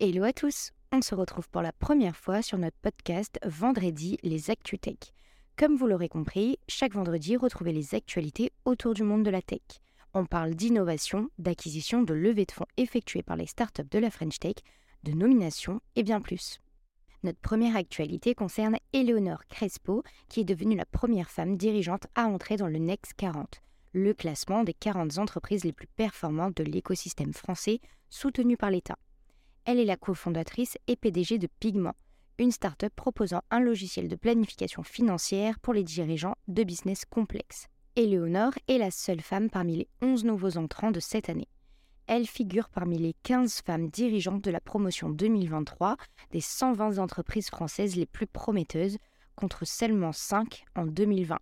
Hello à tous On se retrouve pour la première fois sur notre podcast Vendredi les ActuTech. Comme vous l'aurez compris, chaque vendredi, retrouvez les actualités autour du monde de la tech. On parle d'innovation, d'acquisition, de levée de fonds effectuées par les startups de la French Tech, de nomination et bien plus. Notre première actualité concerne Eleonore Crespo, qui est devenue la première femme dirigeante à entrer dans le Next 40, le classement des 40 entreprises les plus performantes de l'écosystème français soutenu par l'État. Elle est la cofondatrice et PDG de Pigment, une start-up proposant un logiciel de planification financière pour les dirigeants de business complexes. Eleonore est la seule femme parmi les 11 nouveaux entrants de cette année elle figure parmi les 15 femmes dirigeantes de la promotion 2023 des 120 entreprises françaises les plus prometteuses, contre seulement 5 en 2020.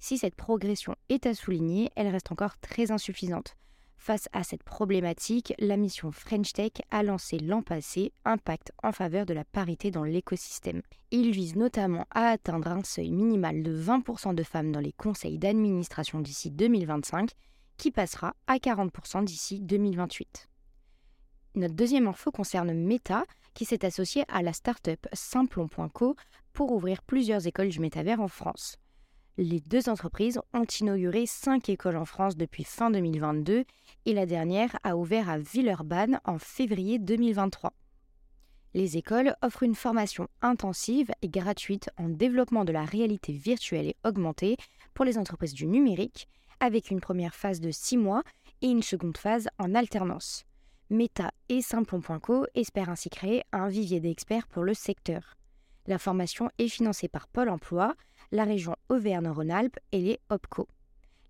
Si cette progression est à souligner, elle reste encore très insuffisante. Face à cette problématique, la mission French Tech a lancé l'an passé un pacte en faveur de la parité dans l'écosystème. Il vise notamment à atteindre un seuil minimal de 20% de femmes dans les conseils d'administration d'ici 2025 qui passera à 40% d'ici 2028. Notre deuxième info concerne Meta, qui s'est associé à la start-up Simplon.co pour ouvrir plusieurs écoles du métavers en France. Les deux entreprises ont inauguré cinq écoles en France depuis fin 2022 et la dernière a ouvert à Villeurbanne en février 2023. Les écoles offrent une formation intensive et gratuite en développement de la réalité virtuelle et augmentée pour les entreprises du numérique avec une première phase de 6 mois et une seconde phase en alternance. Meta et Simplon.co espèrent ainsi créer un vivier d'experts pour le secteur. La formation est financée par Pôle Emploi, la région Auvergne-Rhône-Alpes et les OPCO.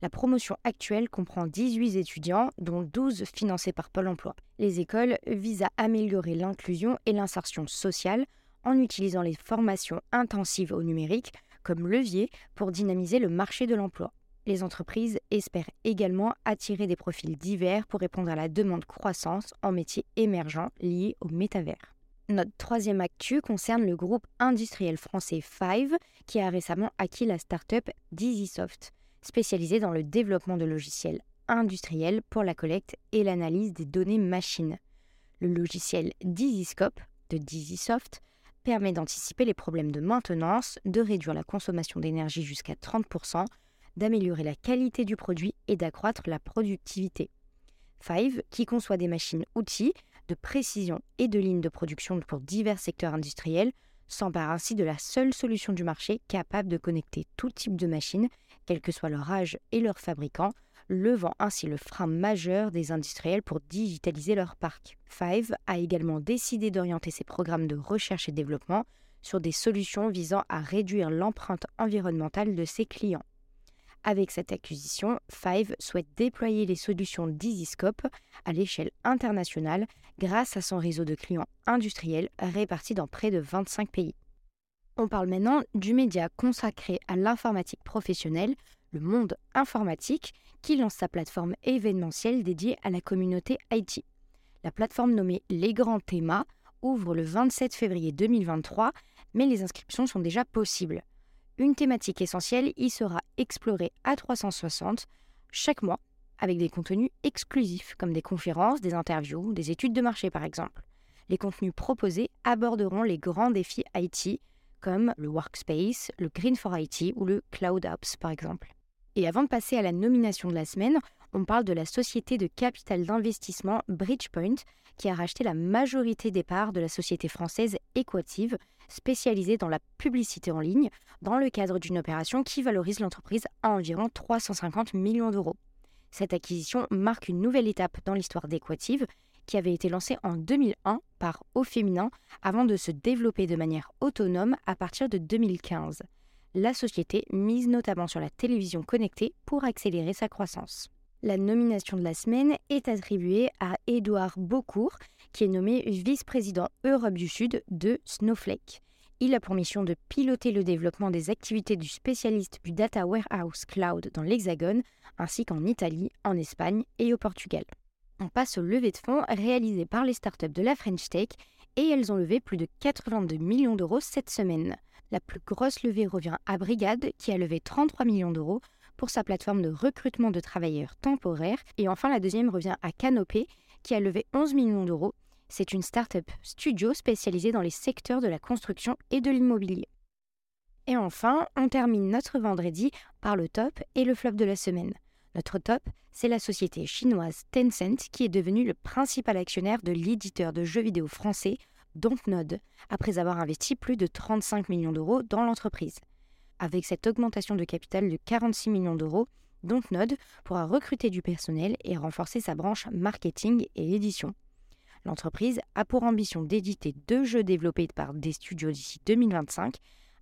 La promotion actuelle comprend 18 étudiants, dont 12 financés par Pôle Emploi. Les écoles visent à améliorer l'inclusion et l'insertion sociale en utilisant les formations intensives au numérique comme levier pour dynamiser le marché de l'emploi les entreprises espèrent également attirer des profils divers pour répondre à la demande croissance en métiers émergents liés au métavers. Notre troisième actu concerne le groupe industriel français Five qui a récemment acquis la start-up Dizzysoft, spécialisée dans le développement de logiciels industriels pour la collecte et l'analyse des données machines. Le logiciel Dizyscope de Dizzysoft permet d'anticiper les problèmes de maintenance, de réduire la consommation d'énergie jusqu'à 30%, d'améliorer la qualité du produit et d'accroître la productivité. Five, qui conçoit des machines-outils précision et de lignes de production pour divers secteurs industriels, s'empare ainsi de la seule solution du marché capable de connecter tout type de machines, quel que soit leur âge et leur fabricant, levant ainsi le frein majeur des industriels pour digitaliser leur parc. Five a également décidé d'orienter ses programmes de recherche et développement sur des solutions visant à réduire l'empreinte environnementale de ses clients. Avec cette acquisition, Five souhaite déployer les solutions d'EasyScope à l'échelle internationale grâce à son réseau de clients industriels répartis dans près de 25 pays. On parle maintenant du média consacré à l'informatique professionnelle, le monde informatique, qui lance sa plateforme événementielle dédiée à la communauté IT. La plateforme nommée Les Grands Thémas ouvre le 27 février 2023, mais les inscriptions sont déjà possibles. Une thématique essentielle y sera explorée à 360 chaque mois avec des contenus exclusifs comme des conférences, des interviews, des études de marché par exemple. Les contenus proposés aborderont les grands défis IT comme le Workspace, le Green for IT ou le Cloud Apps par exemple. Et avant de passer à la nomination de la semaine, on parle de la société de capital d'investissement Bridgepoint qui a racheté la majorité des parts de la société française Equative spécialisée dans la publicité en ligne dans le cadre d'une opération qui valorise l'entreprise à environ 350 millions d'euros. Cette acquisition marque une nouvelle étape dans l'histoire d'Equative qui avait été lancée en 2001 par Au Féminin avant de se développer de manière autonome à partir de 2015. La société mise notamment sur la télévision connectée pour accélérer sa croissance. La nomination de la semaine est attribuée à Édouard Beaucourt, qui est nommé vice-président Europe du Sud de Snowflake. Il a pour mission de piloter le développement des activités du spécialiste du Data Warehouse Cloud dans l'Hexagone, ainsi qu'en Italie, en Espagne et au Portugal. On passe au levée de fonds réalisé par les startups de la French Tech et elles ont levé plus de 82 millions d'euros cette semaine. La plus grosse levée revient à Brigade qui a levé 33 millions d'euros pour sa plateforme de recrutement de travailleurs temporaires. Et enfin, la deuxième revient à Canopé, qui a levé 11 millions d'euros. C'est une start-up studio spécialisée dans les secteurs de la construction et de l'immobilier. Et enfin, on termine notre vendredi par le top et le flop de la semaine. Notre top, c'est la société chinoise Tencent qui est devenue le principal actionnaire de l'éditeur de jeux vidéo français Dontnod, après avoir investi plus de 35 millions d'euros dans l'entreprise. Avec cette augmentation de capital de 46 millions d'euros, Dontnod pourra recruter du personnel et renforcer sa branche marketing et édition. L'entreprise a pour ambition d'éditer deux jeux développés par des studios d'ici 2025,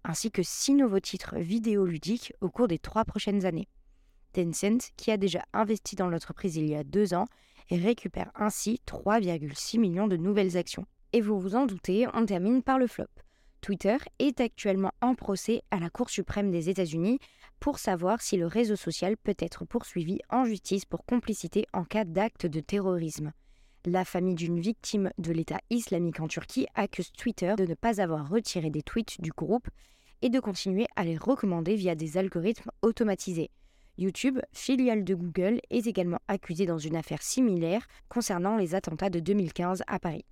ainsi que six nouveaux titres vidéoludiques au cours des trois prochaines années. Tencent, qui a déjà investi dans l'entreprise il y a deux ans, récupère ainsi 3,6 millions de nouvelles actions. Et vous vous en doutez, on termine par le flop. Twitter est actuellement en procès à la Cour suprême des États-Unis pour savoir si le réseau social peut être poursuivi en justice pour complicité en cas d'acte de terrorisme. La famille d'une victime de l'État islamique en Turquie accuse Twitter de ne pas avoir retiré des tweets du groupe et de continuer à les recommander via des algorithmes automatisés. YouTube, filiale de Google, est également accusé dans une affaire similaire concernant les attentats de 2015 à Paris.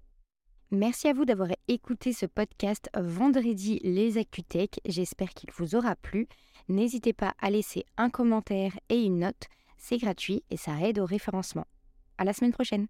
Merci à vous d'avoir écouté ce podcast vendredi Les ActuTech. J'espère qu'il vous aura plu. N'hésitez pas à laisser un commentaire et une note. C'est gratuit et ça aide au référencement. À la semaine prochaine.